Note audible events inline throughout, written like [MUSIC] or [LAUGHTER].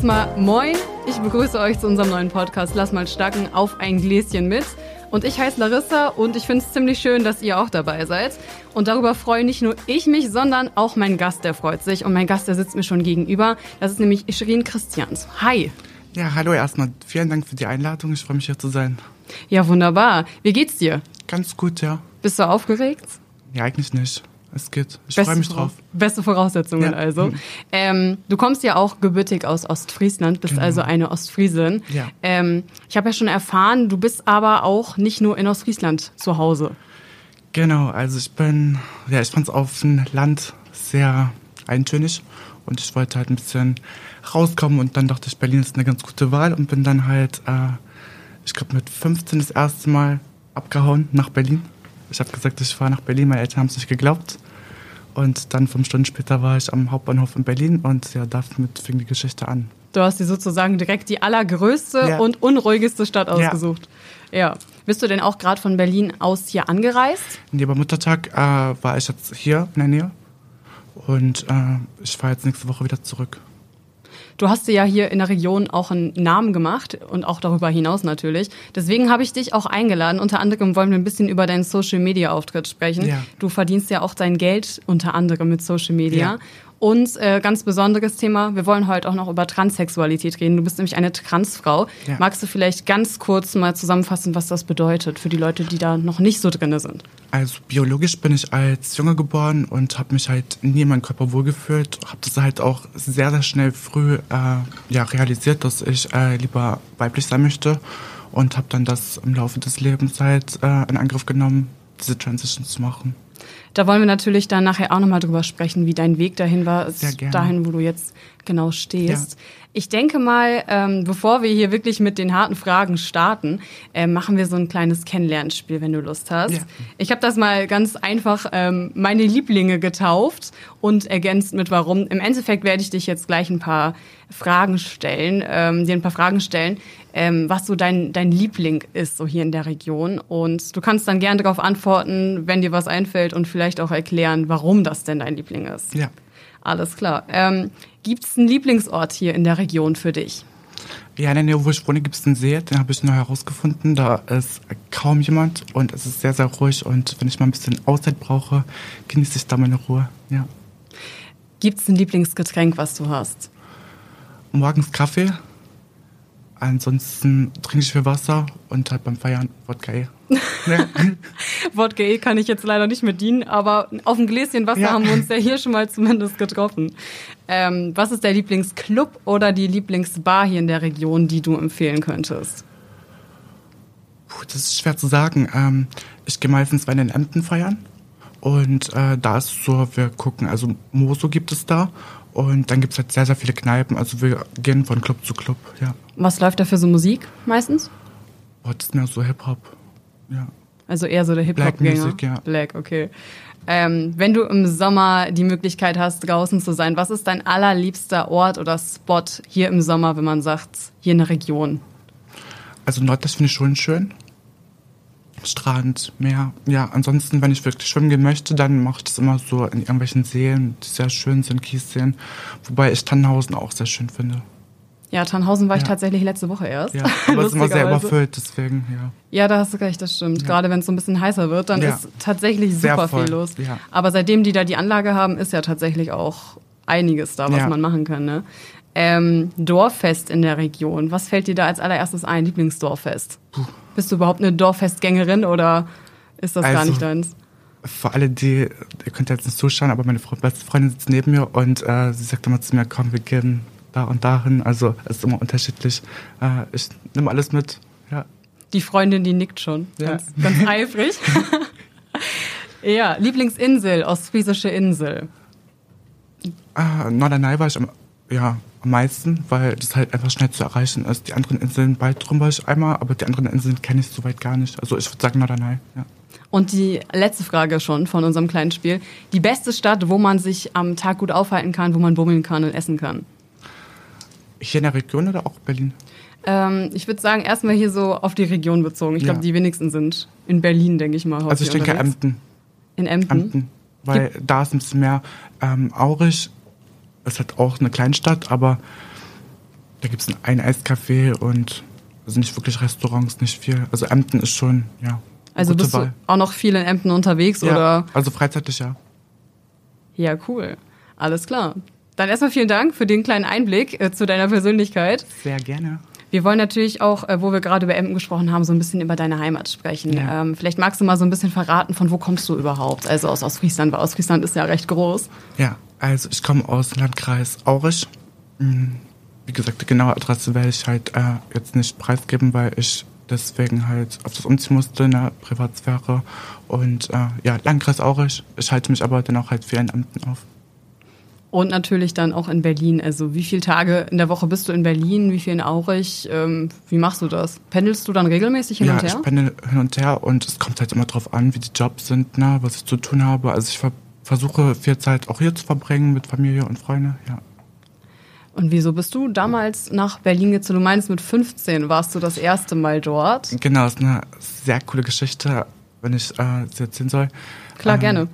erstmal moin. Ich begrüße euch zu unserem neuen Podcast Lass mal stacken auf ein Gläschen mit. Und ich heiße Larissa und ich finde es ziemlich schön, dass ihr auch dabei seid. Und darüber freue nicht nur ich mich, sondern auch mein Gast, der freut sich. Und mein Gast, der sitzt mir schon gegenüber. Das ist nämlich Shirin Christians. Hi. Ja, hallo erstmal. Vielen Dank für die Einladung. Ich freue mich hier zu sein. Ja, wunderbar. Wie geht's dir? Ganz gut, ja. Bist du aufgeregt? Ja, eigentlich nicht. Es geht. Ich freue mich drauf. Beste Voraussetzungen Ja. also. Mhm. Ähm, du kommst ja auch gebürtig aus Ostfriesland, bist Genau. also eine Ostfriesin. Ja. Ähm, ich habe ja schon erfahren, du bist aber auch nicht nur in Ostfriesland zu Hause. Genau, also ich bin, ja, ich fand es auf dem Land sehr eintönig und ich wollte halt ein bisschen rauskommen und dann dachte ich, Berlin ist eine ganz gute Wahl und bin dann halt, äh, ich glaube mit 15 das erste Mal abgehauen nach Berlin. Ich habe gesagt, ich fahre nach Berlin, meine Eltern haben es nicht geglaubt. Und dann fünf Stunden später war ich am Hauptbahnhof in Berlin und ja, damit fing die Geschichte an. Du hast dir sozusagen direkt die allergrößte Ja. und unruhigste Stadt ausgesucht. Ja. Bist du denn auch gerade von Berlin aus hier angereist? Nee, beim Muttertag äh, war ich jetzt hier in der Nähe und äh, ich fahre jetzt nächste Woche wieder zurück. Du hast dir ja hier in der Region auch einen Namen gemacht und auch darüber hinaus natürlich. Deswegen habe ich dich auch eingeladen. Unter anderem wollen wir ein bisschen über deinen Social-Media-Auftritt sprechen. Ja. Du verdienst ja auch dein Geld unter anderem mit Social Media. Ja. Und äh, ganz besonderes Thema, wir wollen heute auch noch über Transsexualität reden. Du bist nämlich eine Transfrau. Ja. Magst du vielleicht ganz kurz mal zusammenfassen, was das bedeutet für die Leute, die da noch nicht so drin sind? Also biologisch bin ich als Junge geboren und habe mich halt nie in meinem Körper wohlgefühlt. Habe das halt auch sehr, sehr schnell früh äh, ja, realisiert, dass ich äh, lieber weiblich sein möchte und habe dann das im Laufe des Lebens halt äh, in Angriff genommen, diese Transition zu machen. Da wollen wir natürlich dann nachher auch nochmal drüber sprechen, wie dein Weg dahin war, dahin, wo du jetzt genau stehst. Ich denke mal, ähm, bevor wir hier wirklich mit den harten Fragen starten, äh, machen wir so ein kleines Kennenlernspiel, wenn du Lust hast. Ja. Ich habe das mal ganz einfach ähm, meine Lieblinge getauft und ergänzt mit warum. Im Endeffekt werde ich dich jetzt gleich ein paar Fragen stellen, ähm, dir ein paar Fragen stellen, ähm, was so dein, dein Liebling ist, so hier in der Region. Und du kannst dann gerne darauf antworten, wenn dir was einfällt und vielleicht auch erklären, warum das denn dein Liebling ist. Ja. Alles klar. Ähm, Gibt es einen Lieblingsort hier in der Region für dich? Ja, in der Nähe, wo ich wohne, gibt es einen See, den habe ich neu herausgefunden. Da ist kaum jemand und es ist sehr, sehr ruhig. Und wenn ich mal ein bisschen Auszeit brauche, genieße ich da meine Ruhe. Ja. Gibt es ein Lieblingsgetränk, was du hast? Morgens Kaffee. Ansonsten trinke ich viel Wasser und halt beim Feiern Wodka. ja. [LAUGHS] Wodka eh kann ich jetzt leider nicht mit dienen, aber auf ein Gläschen Wasser Ja. haben wir uns ja hier schon mal zumindest getroffen. Ähm, was ist der Lieblingsclub oder die Lieblingsbar hier in der Region, die du empfehlen könntest? Puh, das ist schwer zu sagen. Ähm, ich gehe meistens bei den Emden feiern. Und äh, da ist so, wir gucken, also Moso gibt es da. Und dann gibt es halt sehr, sehr viele Kneipen. Also wir gehen von Club zu Club, ja. Was läuft da für so Musik meistens? Boah, das ist mehr so Hip-Hop. Ja. Also eher so der Hip-Hop-Gänger. Black Music, ja. Black, okay. Ähm, wenn du im Sommer die Möglichkeit hast, draußen zu sein, was ist dein allerliebster Ort oder Spot hier im Sommer, wenn man sagt, hier in der Region? Also Nordwest finde ich schon schön. Strand, Meer. Ja, ansonsten, wenn ich wirklich schwimmen gehen möchte, dann mache ich das immer so in irgendwelchen Seen, die sehr schön sind, Kiesseen. Wobei ich Tannhausen auch sehr schön finde. Ja, Tannhausen war ich Ja. tatsächlich letzte Woche erst. Ja, [LAUGHS] aber es ist immer sehr überfüllt, deswegen, ja. Ja, da hast du recht, das stimmt. Ja. Gerade wenn es so ein bisschen heißer wird, dann Ja. ist tatsächlich super viel los. Aber seitdem die da die Anlage haben, ist ja tatsächlich auch einiges da, was man machen kann. Ne? Ähm, Dorffest in der Region. Was fällt dir da als allererstes ein? Lieblingsdorffest? Bist du überhaupt eine Dorffestgängerin oder ist das gar Also, nicht deins? Für alle, die, ihr könnt jetzt nicht zuschauen, aber meine beste Freundin sitzt neben mir und äh, sie sagt immer zu mir, komm, wir gehen da und dahin. Also es ist immer unterschiedlich. Äh, ich nehme alles mit. Ja. Die Freundin, die nickt schon. Ja. Ganz, ganz eifrig. [LAUGHS] ja, Lieblingsinsel, ostfriesische Insel. Ah, Norderney war ich am, ja, am meisten, weil das halt einfach schnell zu erreichen ist. Die anderen Inseln, Baltrum war ich einmal, aber die anderen Inseln kenne ich soweit gar nicht. Also ich würde sagen Norderney, ja. Und die letzte Frage schon von unserem kleinen Spiel. Die beste Stadt, wo man sich am Tag gut aufhalten kann, wo man bummeln kann und essen kann. Hier in der Region oder auch Berlin? Ähm, ich würde sagen, erstmal hier so auf die Region bezogen. Ich Ja. glaube, die wenigsten sind in Berlin, denke ich mal. Also ich denke unterwegs. Emden. In Emden. Emden. Weil da ist ein bisschen mehr ähm, Aurich. Ist halt auch eine Kleinstadt, aber Da gibt es ein Eiscafé und also nicht wirklich Restaurants, nicht viel. Also Emden ist schon, ja. Also bist Wahl. du auch noch viel in Emden unterwegs, ja, oder? Also freizeitig, ja. Ja, cool. Alles klar. Dann erstmal vielen Dank für den kleinen Einblick äh, zu deiner Persönlichkeit. Sehr gerne. Wir wollen natürlich auch, äh, wo wir gerade über Emden gesprochen haben, so ein bisschen über deine Heimat sprechen. Ja. Ähm, vielleicht magst du mal so ein bisschen verraten, von wo kommst du überhaupt? Also aus Ostfriesland, weil Ostfriesland ist ja recht groß. Ja, also ich komme aus dem Landkreis Aurich. Hm, wie gesagt, die genaue Adresse werde ich halt äh, jetzt nicht preisgeben, weil ich deswegen halt auf das umziehen musste in der Privatsphäre. Und äh, ja, Landkreis Aurich. Ich halte mich aber dann auch halt für einen Amten auf. Und natürlich dann auch in Berlin. Also wie viele Tage in der Woche bist du in Berlin, wie viel in Aurich? Ähm, wie machst du das? Pendelst du dann regelmäßig hin ja, und her? Ja, ich pendel hin und her und es kommt halt immer drauf an, wie die Jobs sind, ne, was ich zu tun habe. Also ich ver versuche viel Zeit auch hier zu verbringen mit Familie und Freunden, ja. Und wieso bist du damals nach Berlin gezogen? Du meinst, mit 15 warst du das erste Mal dort? Genau, das ist eine sehr coole Geschichte, wenn ich äh, sie erzählen soll. Klar, ähm, gerne.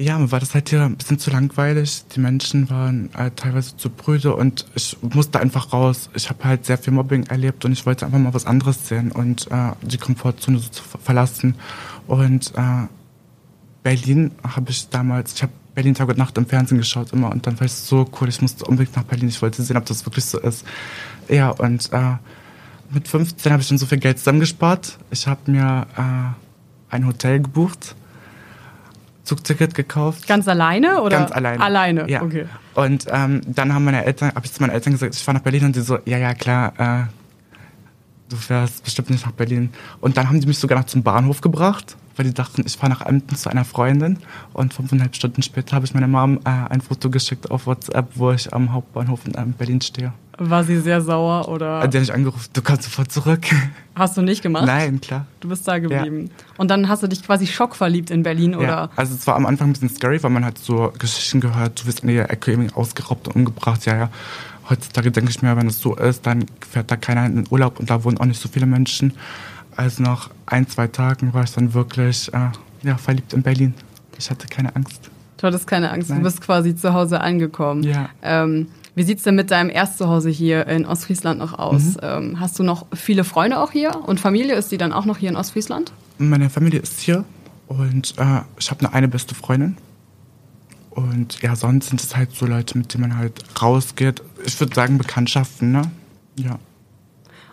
Ja, mir war das halt hier ein bisschen zu langweilig. Die Menschen waren äh, teilweise zu brüde und ich musste einfach raus. Ich habe halt sehr viel Mobbing erlebt und ich wollte einfach mal was anderes sehen und äh, die Komfortzone so zu verlassen. Und äh, Berlin habe ich damals, ich habe Berlin Tag und Nacht im Fernsehen geschaut immer und dann war ich so cool, ich musste unbedingt nach Berlin. Ich wollte sehen, ob das wirklich so ist. Ja, und äh, mit 15 habe ich dann so viel Geld zusammengespart. Ich habe mir äh, ein Hotel gebucht Zugticket gekauft. Ganz alleine oder? Ganz alleine. Alleine, ja. okay. Und ähm, dann haben meine Eltern, habe ich zu meinen Eltern gesagt, ich fahre nach Berlin und die so, ja, ja, klar, äh, du fährst bestimmt nicht nach Berlin. Und dann haben die mich sogar noch zum Bahnhof gebracht, weil die dachten, ich fahre nach Emden zu einer Freundin. Und fünfeinhalb Stunden später habe ich meiner Mom äh, ein Foto geschickt auf WhatsApp, wo ich am Hauptbahnhof in ähm, Berlin stehe. War sie sehr sauer oder? Die hat mich angerufen, du kannst sofort zurück. Hast du nicht gemacht? Nein, klar. Du bist da geblieben. Ja. Und dann hast du dich quasi schockverliebt in Berlin, oder? Ja. Also es war am Anfang ein bisschen scary, weil man hat so Geschichten gehört, du wirst in der Ecke irgendwie ausgeraubt und umgebracht, ja, ja. Heutzutage denke ich mir, wenn es so ist, dann fährt da keiner in den Urlaub und da wohnen auch nicht so viele Menschen. Also nach ein, zwei Tagen war ich dann wirklich äh, ja, verliebt in Berlin. Ich hatte keine Angst. Du hattest keine Angst, Nein. du bist quasi zu Hause angekommen. Ja. Ähm, wie sieht es denn mit deinem Erstzuhause hier in Ostfriesland noch aus? Mhm. Ähm, hast du noch viele Freunde auch hier und Familie? Ist die dann auch noch hier in Ostfriesland? Meine Familie ist hier und äh, ich habe eine, eine beste Freundin. Und ja, sonst sind es halt so Leute, mit denen man halt rausgeht. Ich würde sagen Bekanntschaften, ne? Ja.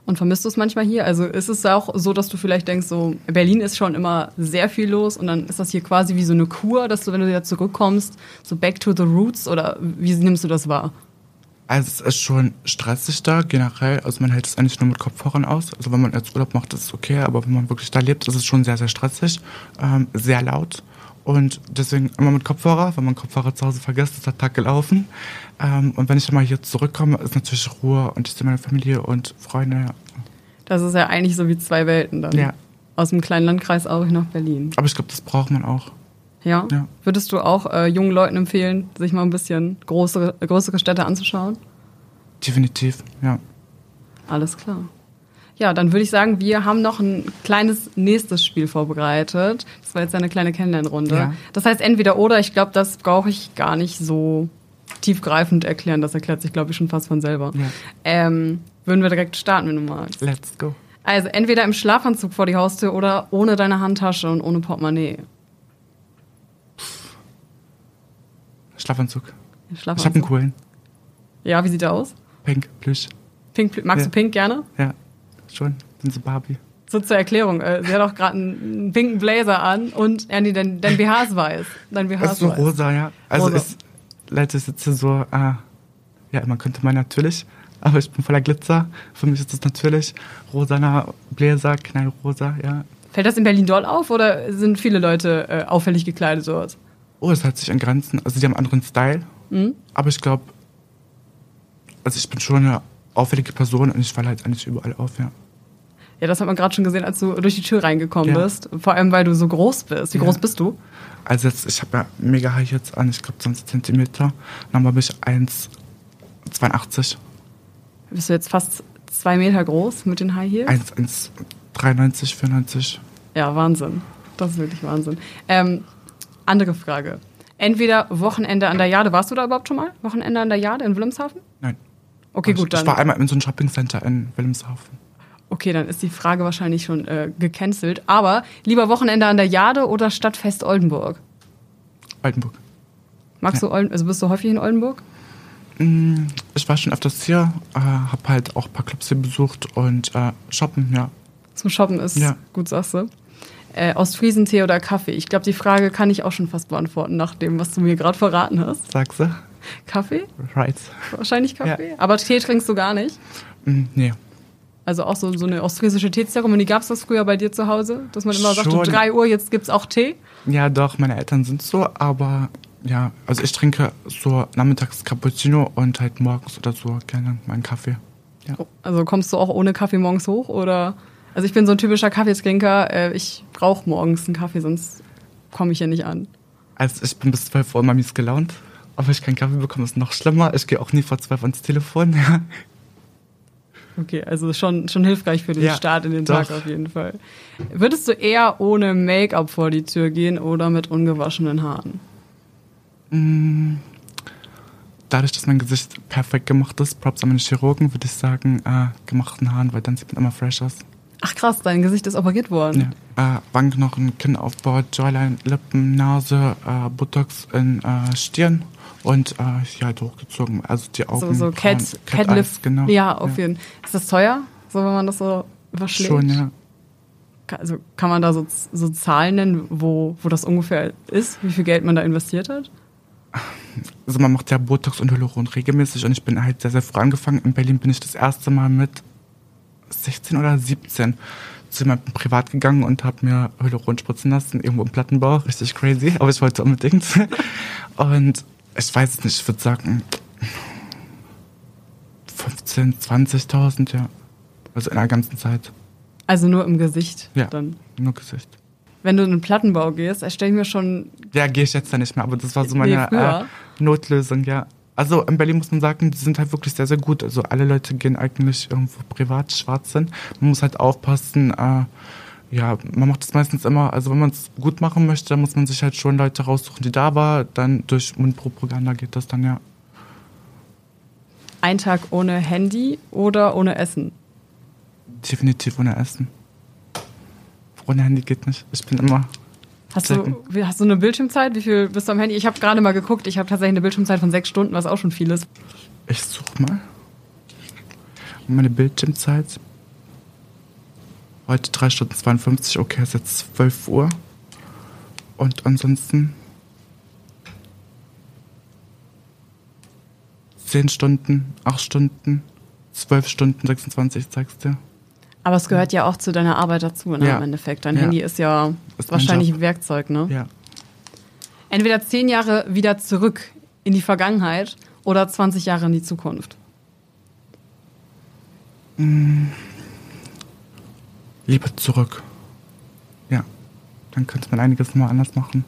Und vermisst du es manchmal hier? Also ist es auch so, dass du vielleicht denkst, so Berlin ist schon immer sehr viel los und dann ist das hier quasi wie so eine Kur, dass du, wenn du wieder zurückkommst, so back to the roots oder wie nimmst du das wahr? Also es ist schon stressig da generell. Also man hält es eigentlich nur mit Kopfhörern aus. Also wenn man jetzt Urlaub macht, ist es okay, aber wenn man wirklich da lebt, ist es schon sehr, sehr stressig, ähm, sehr laut. Und deswegen immer mit Kopfhörer. Wenn man Kopfhörer zu Hause vergisst, ist der Tag gelaufen. Ähm, und wenn ich dann mal hier zurückkomme, ist natürlich Ruhe und ich sehe meine Familie und Freunde. Das ist ja eigentlich so wie zwei Welten dann. Ja. Aus dem kleinen Landkreis Aurich nach Berlin. Aber ich glaube, das braucht man auch. Ja? ja. Würdest du auch äh, jungen Leuten empfehlen, sich mal ein bisschen größere, größere Städte anzuschauen? Definitiv, ja. Alles klar. Ja, dann würde ich sagen, wir haben noch ein kleines nächstes Spiel vorbereitet. Das war jetzt eine kleine Kennenlernrunde. Ja. Das heißt entweder oder. Ich glaube, das brauche ich gar nicht so tiefgreifend erklären. Das erklärt sich, glaube ich, schon fast von selber. Ja. Ähm, würden wir direkt starten, wenn du magst. Let's go. Also entweder im Schlafanzug vor die Haustür oder ohne deine Handtasche und ohne Portemonnaie. Schlafanzug. Schlafanzug. Ich habe einen coolen. Ja, wie sieht der aus? Pink, Plüsch. Pink, magst ja. du Pink gerne? Ja, schon. Sind so Barbie. So zur Erklärung, äh, sie hat auch gerade einen pinken Blazer an und nee, dein, dein BH ist weiß. Dein BH ist, ist so weiß. rosa, ja. Also rosa. ist, Leute, jetzt so, äh, ja, man könnte mal natürlich, aber ich bin voller Glitzer. Für mich ist das natürlich rosaner Bläser, knallrosa, ja. Fällt das in Berlin doll auf oder sind viele Leute äh, auffällig gekleidet dort? Oh, es hat sich an Grenzen. Also die haben einen anderen Style. Mhm. Aber ich glaube, also ich bin schon eine auffällige Person und ich falle halt eigentlich überall auf, ja. Ja, das hat man gerade schon gesehen, als du durch die Tür reingekommen ja. bist. Vor allem, weil du so groß bist. Wie ja. groß bist du? Also jetzt, ich habe ja mega High jetzt an, ich glaube 20 Zentimeter. Dann bin ich 1,82. Bist du jetzt fast zwei Meter groß mit den High Heels? 1,93, 94. Ja, Wahnsinn. Das ist wirklich Wahnsinn. Ähm, andere Frage. Entweder Wochenende an der Jade. Warst du da überhaupt schon mal? Wochenende an der Jade in Wilhelmshaven? Nein. Okay, ich, gut, dann. Ich war einmal in so einem Shoppingcenter in Wilhelmshaven. Okay, dann ist die Frage wahrscheinlich schon äh, gecancelt. Aber lieber Wochenende an der Jade oder Stadtfest Oldenburg? Oldenburg. Magst du Oldenburg? Also bist du häufig in Oldenburg? Mm, Ich war schon öfters hier, äh, habe halt auch ein paar Clubs hier besucht und äh, shoppen, ja. Zum Shoppen ist Ja. gut, sagst du. Äh, Ostfriesentee oder Kaffee? Ich glaube, die Frage kann ich auch schon fast beantworten, nach dem, was du mir gerade verraten hast. Sagst du? Kaffee? Right. Wahrscheinlich Kaffee. Aber Tee trinkst du gar nicht. Mm, Nee. Also auch so, so eine ostfriesische Teezeremonie. Gab es das früher bei dir zu Hause? Dass man immer sagt, um Schon. 3 Uhr, jetzt gibt's auch Tee? Ja, doch, meine Eltern sind so, aber ja, also ich trinke so nachmittags Cappuccino und halt morgens oder so gerne meinen Kaffee. Ja. Also kommst du auch ohne Kaffee morgens hoch? Oder? Also ich bin so ein typischer Kaffeetrinker. Äh, Ich brauche morgens einen Kaffee, sonst komme ich hier nicht an. Also ich bin bis 12 Uhr immer mies gelaunt. Aber ich keinen Kaffee bekomme, ist noch schlimmer. Ich gehe auch nie vor 12 ans Telefon. [LAUGHS] Okay, also schon, schon hilfreich für den Ja, Start in den doch. Tag auf jeden Fall. Würdest du eher ohne Make-up vor die Tür gehen oder mit ungewaschenen Haaren? Dadurch, dass mein Gesicht perfekt gemacht ist, Props an meine Chirurgen, würde ich sagen, äh, gemachten Haaren, weil dann sieht man immer fresh aus. Ach krass, dein Gesicht ist operiert worden. Ja. Äh, Wangenknochen, Kinnaufbau, Jawline, Lippen, Nase, äh, Botox in äh, Stirn und äh, hier halt hochgezogen. Also die Augen. So, so Cat, Cat, Eyes, Lift. genau. Ja, auf jeden Fall. Ist das teuer, so wenn man das so überschlägt? Schon, ja. Also kann man da so, so Zahlen nennen, wo, wo das ungefähr ist, wie viel Geld man da investiert hat? Also man macht ja Botox und Hyaluron regelmäßig und ich bin halt sehr, sehr früh angefangen. In Berlin bin ich das erste Mal mit 16 oder 17 zu jemandem privat gegangen und habe mir Hyaluron spritzen lassen, irgendwo im Plattenbau. Richtig crazy, aber ich wollte unbedingt. [LAUGHS] Und ich weiß es nicht, ich würde sagen 15, 20.000, ja. Also in der ganzen Zeit. Also nur im Gesicht Ja. dann. Nur Gesicht. Wenn du in den Plattenbau gehst, erstelle ich mir schon Ja, gehe ich jetzt da nicht mehr, aber das war so Nee, meine früher. äh, Notlösung, ja. Also in Berlin muss man sagen, die sind halt wirklich sehr, sehr gut. Also alle Leute gehen eigentlich irgendwo privat schwarz sind. Man muss halt aufpassen, äh, ja, man macht das meistens immer, also wenn man es gut machen möchte, dann muss man sich halt schon Leute raussuchen, die da war. Dann durch Mundpropaganda geht das dann ja. ein Tag ohne Handy oder ohne Essen. Definitiv ohne Essen. Ohne Handy geht nicht. Ich bin immer. Hast du, hast du eine Bildschirmzeit? Wie viel bist du am Handy? Ich habe gerade mal geguckt, ich habe tatsächlich eine Bildschirmzeit von sechs Stunden, was auch schon viel ist. Ich suche mal. Meine Bildschirmzeit. Heute 3 Stunden 52, okay, ist jetzt 12 Uhr. Und ansonsten 10 Stunden, 8 Stunden, 12 Stunden, 26, sagst du. Aber es gehört ja auch zu deiner Arbeit dazu, ne, Ja. im Endeffekt. Dein Ja. Handy ist ja Ist wahrscheinlich ein Werkzeug, ne? Ja. Entweder zehn Jahre wieder zurück in die Vergangenheit oder 20 Jahre in die Zukunft. Lieber zurück. Ja. Dann könnte man einiges mal anders machen.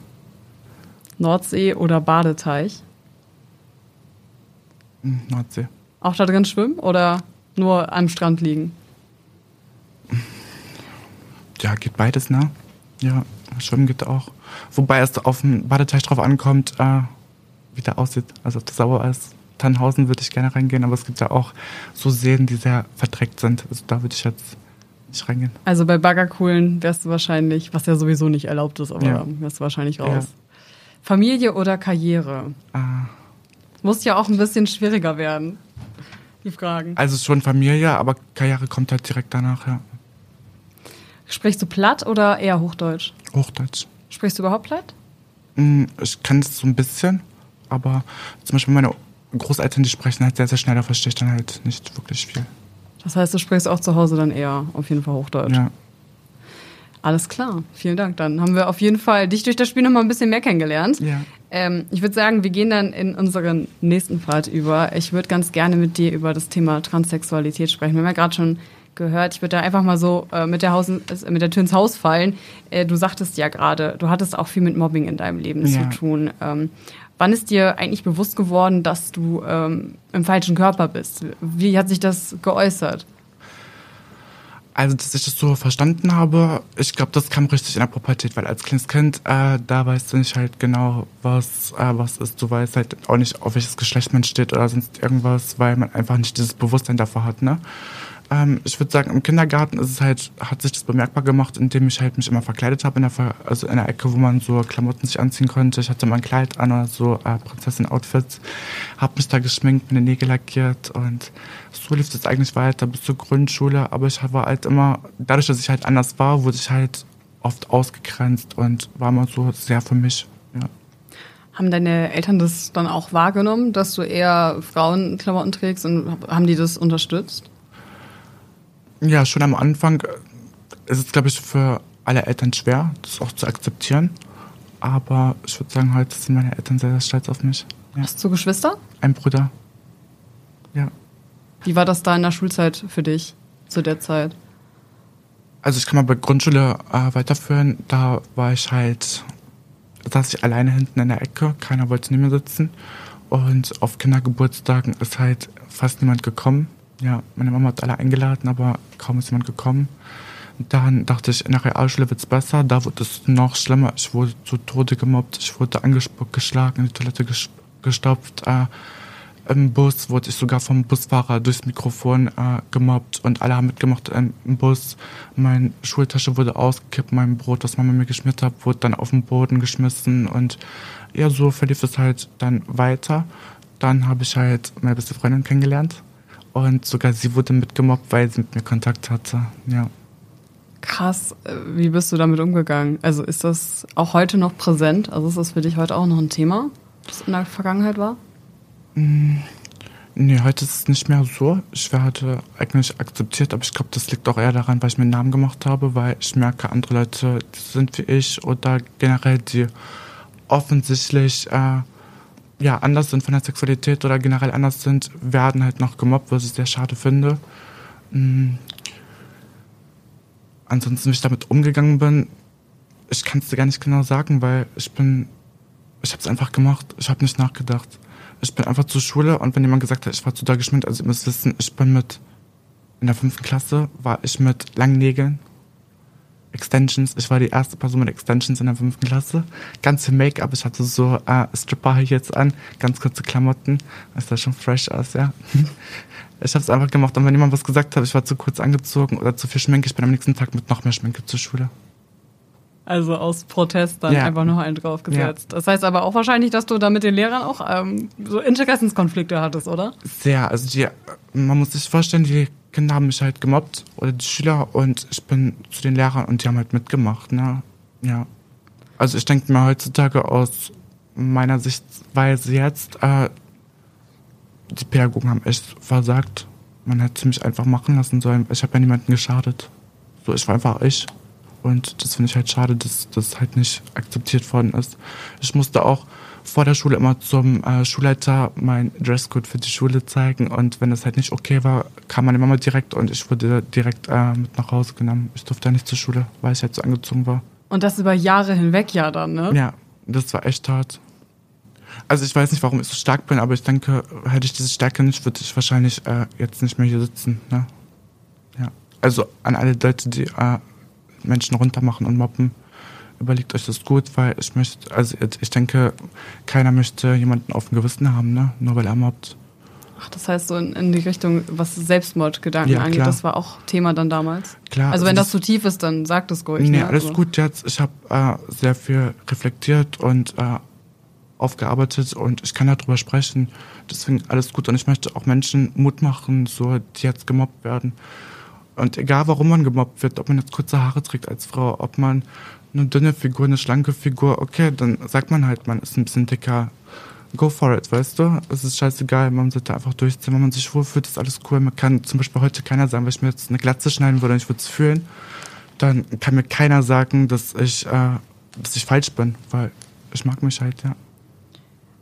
Nordsee oder Badeteich. Hm, Nordsee. Auch da drin schwimmen oder nur am Strand liegen? Ja, geht beides, ne? Ja, Schwimmen geht auch. Wobei es auf den Badeteich drauf ankommt, äh, wie der aussieht. Also ob das sauber ist. Tannhausen würde ich gerne reingehen, aber es gibt ja auch so Seen, die sehr verdreckt sind. Also da würde ich jetzt nicht reingehen. Also bei Baggerkuhlen wärst du wahrscheinlich, was ja sowieso nicht erlaubt ist, aber Ja. wärst du wahrscheinlich Ja. raus. Familie oder Karriere? Äh, Muss ja auch ein bisschen schwieriger werden, die Fragen. also schon Familie, aber Karriere kommt halt direkt danach, ja. Sprichst du platt oder eher Hochdeutsch? Hochdeutsch. Sprichst du überhaupt platt? Hm, Ich kann es so ein bisschen, aber zum Beispiel meine Großeltern, die sprechen halt sehr, sehr schnell, da verstehe ich dann halt nicht wirklich viel. Das heißt, du sprichst auch zu Hause dann eher auf jeden Fall Hochdeutsch. Ja. Alles klar, vielen Dank. Dann haben wir auf jeden Fall dich durch das Spiel noch mal ein bisschen mehr kennengelernt. Ja. Ähm, ich würde sagen, wir gehen dann in unseren nächsten Part über. Ich würde ganz gerne mit dir über das Thema Transsexualität sprechen. Wir haben ja gerade schon gehört, ich würde da einfach mal so äh, mit, der Haus, äh, mit der Tür ins Haus fallen. Äh, du sagtest ja gerade, du hattest auch viel mit Mobbing in deinem Leben Ja. zu tun. Ähm, wann ist dir eigentlich bewusst geworden, dass du ähm, im falschen Körper bist? Wie hat sich das geäußert? Also, dass ich das so verstanden habe, ich glaube, das kam richtig in der Pubertät, weil als kleines Kind, äh, da weißt du nicht halt genau, was, äh, was ist. Du weißt halt auch nicht, auf welches Geschlecht man steht oder sonst irgendwas, weil man einfach nicht dieses Bewusstsein dafür hat, ne? Ähm, ich würde sagen, im Kindergarten ist es halt, hat sich das bemerkbar gemacht, indem ich halt mich immer verkleidet habe, in der, also in der Ecke, wo man so Klamotten sich anziehen konnte. Ich hatte mein Kleid an oder so äh, Prinzessin-Outfits, habe mich da geschminkt, meine Nägel lackiert und so lief es eigentlich weiter bis zur Grundschule. Aber ich war halt immer, dadurch, dass ich halt anders war, wurde ich halt oft ausgegrenzt und war immer so sehr für mich. Ja. Haben deine Eltern das dann auch wahrgenommen, dass du eher Frauenklamotten trägst und haben die das unterstützt? Ja, schon am Anfang ist es, glaube ich, für alle Eltern schwer, das auch zu akzeptieren. Aber ich würde sagen, heute sind meine Eltern sehr, sehr stolz auf mich. Ja. Hast du Geschwister? Ein Bruder. Ja. Wie war das da in der Schulzeit für dich zu der Zeit? Also ich kann mal bei Grundschule äh, weiterführen. Da war ich halt, saß ich alleine hinten in der Ecke. Keiner wollte neben mir sitzen. Und auf Kindergeburtstagen ist halt fast niemand gekommen ja, meine Mama hat alle eingeladen, aber kaum ist jemand gekommen. Dann dachte ich, in der Realschule wird es besser. Da wurde es noch schlimmer. Ich wurde zu Tode gemobbt. Ich wurde angespuckt, geschlagen, in die Toilette gestopft. Äh, Im Bus wurde ich sogar vom Busfahrer durchs Mikrofon äh, gemobbt und alle haben mitgemacht im Bus. Meine Schultasche wurde ausgekippt, mein Brot, das Mama mir geschmiert hat, wurde dann auf den Boden geschmissen und ja, so verlief es halt dann weiter. Dann habe ich halt meine beste Freundin kennengelernt und sogar sie wurde mitgemobbt, weil sie mit mir Kontakt hatte. Ja. Krass, wie bist du damit umgegangen? Also ist das auch heute noch präsent? Also ist das für dich heute auch noch ein Thema, das in der Vergangenheit war? Mm, nee, heute ist es nicht mehr so. Ich werde eigentlich akzeptiert, aber ich glaube, das liegt auch eher daran, weil ich mir einen Namen gemacht habe, weil ich merke, andere Leute sind wie ich oder generell die offensichtlich äh, ja, anders sind von der Sexualität oder generell anders sind, werden halt noch gemobbt, was ich sehr schade finde. Mhm. Ansonsten, wie ich damit umgegangen bin, ich kann es dir gar nicht genau sagen, weil ich bin, ich habe es einfach gemacht, ich habe nicht nachgedacht. Ich bin einfach zur Schule und wenn jemand gesagt hat, ich war zu da geschminkt, also ihr müsst wissen, ich bin mit, in der fünften Klasse war ich mit langen Nägeln Extensions. Ich war die erste Person mit Extensions in der fünften Klasse. Ganze Make-up. Ich hatte so äh, Stripper jetzt an, ganz kurze Klamotten. Das sah schon fresh aus, ja. [LAUGHS] Ich habe es einfach gemacht. Und wenn jemand was gesagt hat, ich war zu kurz angezogen oder zu viel Schminke, ich bin am nächsten Tag mit noch mehr Schminke zur Schule. Also aus Protest dann ja. einfach noch einen draufgesetzt. Ja. Das heißt aber auch wahrscheinlich, dass du da mit den Lehrern auch ähm, so Interessenskonflikte hattest, oder? Sehr. Also die, man muss sich vorstellen, die Kinder haben mich halt gemobbt oder die Schüler und ich bin zu den Lehrern und die haben halt mitgemacht, ne? Ja. Also ich denke mir heutzutage aus meiner Sichtweise jetzt, äh, die Pädagogen haben echt versagt. Man hätte mich einfach machen lassen sollen. Ich habe ja niemanden geschadet. So, ich war einfach ich. Und das finde ich halt schade, dass das halt nicht akzeptiert worden ist. Ich musste auch vor der Schule immer zum äh, Schulleiter mein Dresscode für die Schule zeigen und wenn das halt nicht okay war, kam meine Mama direkt und ich wurde direkt äh, mit nach Hause genommen. Ich durfte ja nicht zur Schule, weil ich halt so angezogen war. Und das über Jahre hinweg ja dann, ne? Ja, das war echt hart. Also ich weiß nicht, warum ich so stark bin, aber ich denke, hätte ich diese Stärke nicht, würde ich wahrscheinlich äh, jetzt nicht mehr hier sitzen. Ne? Ja. Also an alle Leute, die äh, Menschen runtermachen und mobben, überlegt euch das gut, weil ich möchte, also ich denke, keiner möchte jemanden auf dem Gewissen haben, ne? Nur weil er mobbt. Ach, das heißt so in, in die Richtung, was Selbstmordgedanken ja, angeht, das war auch Thema dann damals. Klar. Also wenn also das, das zu tief ist, dann sagt es ruhig. Nee, ne? alles also. gut jetzt. Ich habe äh, sehr viel reflektiert und äh, aufgearbeitet und ich kann darüber sprechen. Deswegen alles gut und ich möchte auch Menschen Mut machen, so die jetzt gemobbt werden. Und egal, warum man gemobbt wird, ob man jetzt kurze Haare trägt als Frau, ob man eine dünne Figur, eine schlanke Figur, okay, dann sagt man halt, man ist ein bisschen dicker. Go for it, weißt du? Es ist scheißegal, man sollte einfach durchziehen, wenn man sich wohlfühlt, ist alles cool. Man kann zum Beispiel heute keiner sagen, wenn ich mir jetzt eine Glatze schneiden würde und ich würde es fühlen, dann kann mir keiner sagen, dass ich, äh, dass ich falsch bin, weil ich mag mich halt, ja.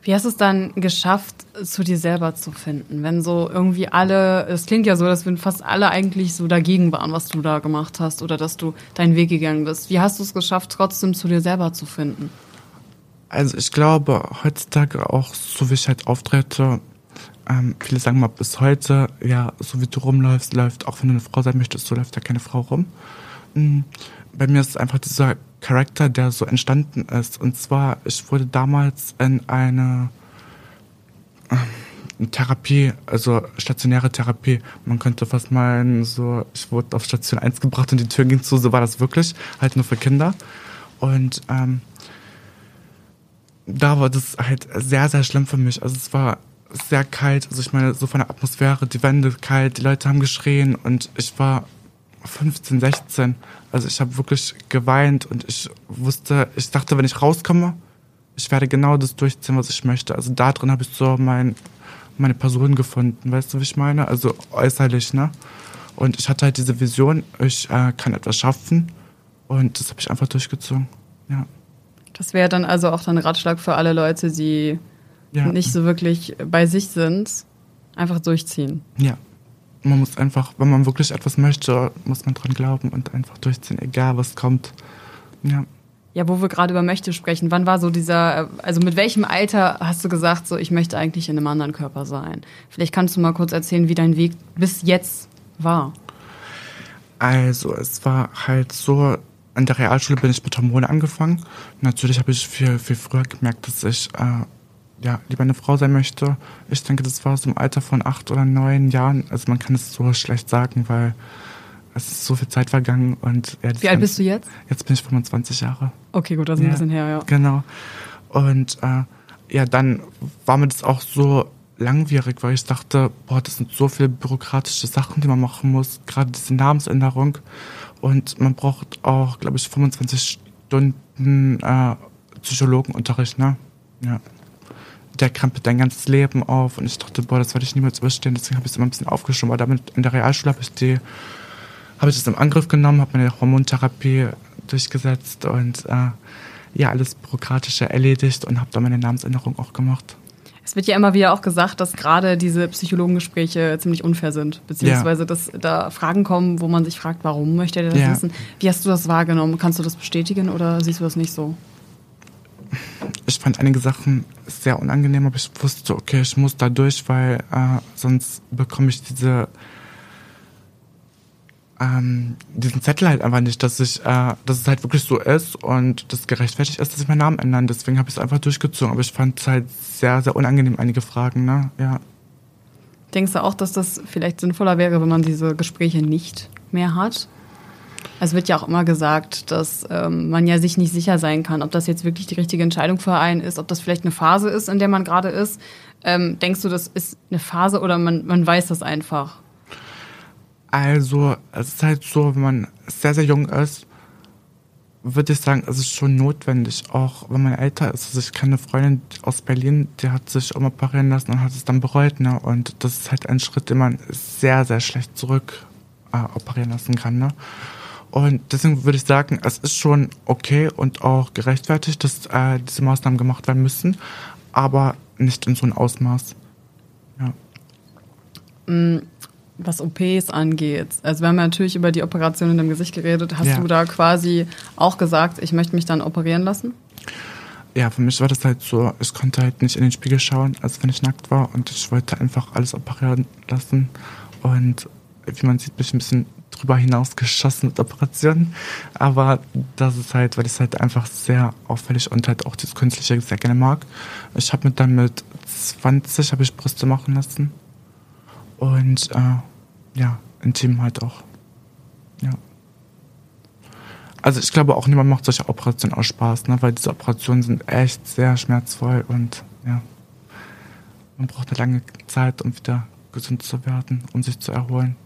Wie hast du es dann geschafft, zu dir selber zu finden? Wenn so irgendwie alle, es klingt ja so, dass wir fast alle eigentlich so dagegen waren, was du da gemacht hast oder dass du deinen Weg gegangen bist. Wie hast du es geschafft, trotzdem zu dir selber zu finden? Also ich glaube, heutzutage auch, so wie ich halt auftrete, ähm, viele sagen mal bis heute, ja, so wie du rumläufst, läuft, auch wenn du eine Frau sein möchtest, so läuft da keine Frau rum. Mhm. Bei mir ist einfach dieser Charakter, der so entstanden ist. Und zwar, ich wurde damals in eine äh, Therapie, also stationäre Therapie. Man könnte fast meinen, so, ich wurde auf Station 1 gebracht und die Tür ging zu, so war das wirklich, halt nur für Kinder. Und ähm, da war das halt sehr, sehr schlimm für mich. Also es war sehr kalt, also ich meine, so von der Atmosphäre, die Wände kalt, die Leute haben geschrien und ich war 15, 16. Also ich habe wirklich geweint und ich wusste, ich dachte, wenn ich rauskomme, ich werde genau das durchziehen, was ich möchte. Also da drin habe ich so mein, meine Person gefunden, weißt du, wie ich meine? Also äußerlich, ne? Und ich hatte halt diese Vision, ich äh, kann etwas schaffen und das habe ich einfach durchgezogen, ja. Das wäre dann also auch ein Ratschlag für alle Leute, die ja. nicht so wirklich bei sich sind, einfach durchziehen. Ja. Man muss einfach, wenn man wirklich etwas möchte, muss man dran glauben und einfach durchziehen, egal was kommt. Ja. Ja, wo wir gerade über Möchte sprechen, wann war so dieser, also mit welchem Alter hast du gesagt, so ich möchte eigentlich in einem anderen Körper sein? Vielleicht kannst du mal kurz erzählen, wie dein Weg bis jetzt war. Also, es war halt so, an der Realschule bin ich mit Hormonen angefangen. Natürlich habe ich viel, viel früher gemerkt, dass ich äh, ja, lieber eine Frau sein möchte. Ich denke, das war so im Alter von acht oder neun Jahren. Also man kann es so schlecht sagen, weil es ist so viel Zeit vergangen. Und ja, Wie alt bist du jetzt? Jetzt bin ich 25 Jahre. Okay, gut, das ist ja, ein bisschen her, ja. Genau. Und äh, ja, dann war mir das auch so langwierig, weil ich dachte, boah, das sind so viele bürokratische Sachen, die man machen muss, gerade diese Namensänderung. Und man braucht auch, glaube ich, 25 Stunden äh, Psychologenunterricht, ne? Ja der krempelt dein ganzes Leben auf. Und ich dachte, boah, das werde ich niemals überstehen. Deswegen habe ich es immer ein bisschen aufgeschoben. Aber damit in der Realschule habe ich die, habe ich das im Angriff genommen, habe meine Hormontherapie durchgesetzt und äh, ja, alles Bürokratische erledigt und habe da meine Namensänderung auch gemacht. Es wird ja immer wieder auch gesagt, dass gerade diese Psychologengespräche ziemlich unfair sind, beziehungsweise ja. dass da Fragen kommen, wo man sich fragt, warum möchte er das ja. wissen? Wie hast du das wahrgenommen? Kannst du das bestätigen oder siehst du das nicht so? Ich fand einige Sachen sehr unangenehm, aber ich wusste, okay, ich muss da durch, weil äh, sonst bekomme ich diese ähm, diesen Zettel halt einfach nicht, dass ich, äh, dass es halt wirklich so ist und das gerechtfertigt ist, dass ich meinen Namen ändern. Deswegen habe ich es einfach durchgezogen. Aber ich fand es halt sehr, sehr unangenehm, einige Fragen, ne? Ja. Denkst du auch, dass das vielleicht sinnvoller wäre, wenn man diese Gespräche nicht mehr hat? Es wird ja auch immer gesagt, dass ähm, man ja sich nicht sicher sein kann, ob das jetzt wirklich die richtige Entscheidung für einen ist, ob das vielleicht eine Phase ist, in der man gerade ist. Ähm, denkst du, das ist eine Phase oder man, man weiß das einfach? Also, es ist halt so, wenn man sehr, sehr jung ist, würde ich sagen, es ist schon notwendig, auch wenn man älter ist. Also ich kenne eine Freundin aus Berlin, die hat sich umoperieren lassen und hat es dann bereut. Ne? Und das ist halt ein Schritt, den man sehr, sehr schlecht zurück äh, operieren lassen kann. Ne? Und deswegen würde ich sagen, es ist schon okay und auch gerechtfertigt, dass äh, diese Maßnahmen gemacht werden müssen, aber nicht in so einem Ausmaß. Ja. Mm, was OPs angeht, also wir haben natürlich über die Operation in dem Gesicht geredet. Hast ja. du da quasi auch gesagt, ich möchte mich dann operieren lassen? Ja, für mich war das halt so, ich konnte halt nicht in den Spiegel schauen, als wenn ich nackt war und ich wollte einfach alles operieren lassen. Und wie man sieht, bin ich ein bisschen drüber hinaus geschossen mit Operationen. Aber das ist halt, weil ich es halt einfach sehr auffällig und halt auch das Künstliche sehr gerne mag. Ich habe mir dann mit 20 habe ich Brüste machen lassen. Und äh, ja, intim halt auch. Ja. Also ich glaube auch niemand macht solche Operationen aus Spaß, ne? weil diese Operationen sind echt sehr schmerzvoll und ja, man braucht eine lange Zeit, um wieder gesund zu werden, um sich zu erholen.